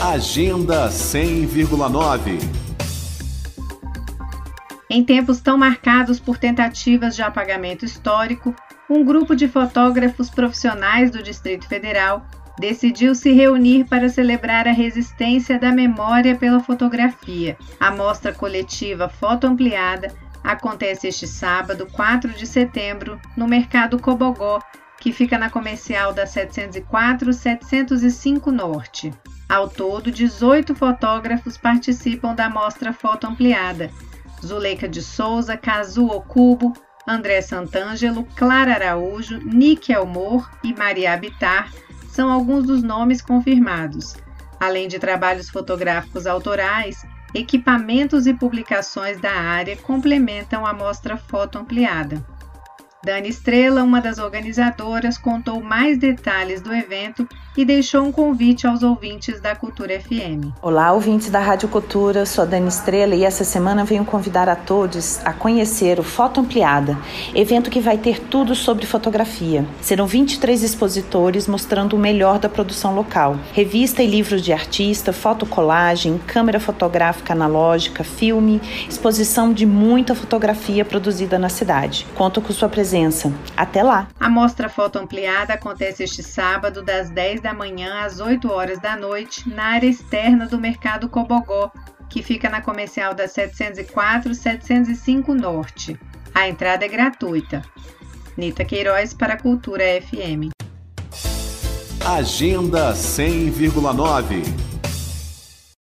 Agenda 100,9 Em tempos tão marcados por tentativas de apagamento histórico, um grupo de fotógrafos profissionais do Distrito Federal decidiu se reunir para celebrar a resistência da memória pela fotografia. A mostra coletiva Foto Ampliada acontece este sábado, 4 de setembro, no Mercado Cobogó, que fica na comercial da 704-705 Norte. Ao todo, 18 fotógrafos participam da mostra Foto Ampliada. Zuleika de Souza, Kazu Okubo, André Santângelo, Clara Araújo, Nick Elmor e Maria Habitar são alguns dos nomes confirmados. Além de trabalhos fotográficos autorais, equipamentos e publicações da área complementam a mostra foto ampliada. Dani Estrela, uma das organizadoras, contou mais detalhes do evento e deixou um convite aos ouvintes da Cultura FM. Olá, ouvintes da Rádio Cultura, sou a Dani Estrela e essa semana venho convidar a todos a conhecer o Foto Ampliada, evento que vai ter tudo sobre fotografia. Serão 23 expositores mostrando o melhor da produção local: revista e livros de artista, fotocolagem, câmera fotográfica analógica, filme, exposição de muita fotografia produzida na cidade. Conto com sua presença presença. Até lá! A mostra foto ampliada acontece este sábado, das 10 da manhã às 8 horas da noite, na área externa do Mercado Cobogó, que fica na comercial da 704-705 Norte. A entrada é gratuita. Nita Queiroz para a Cultura FM. Agenda 100,9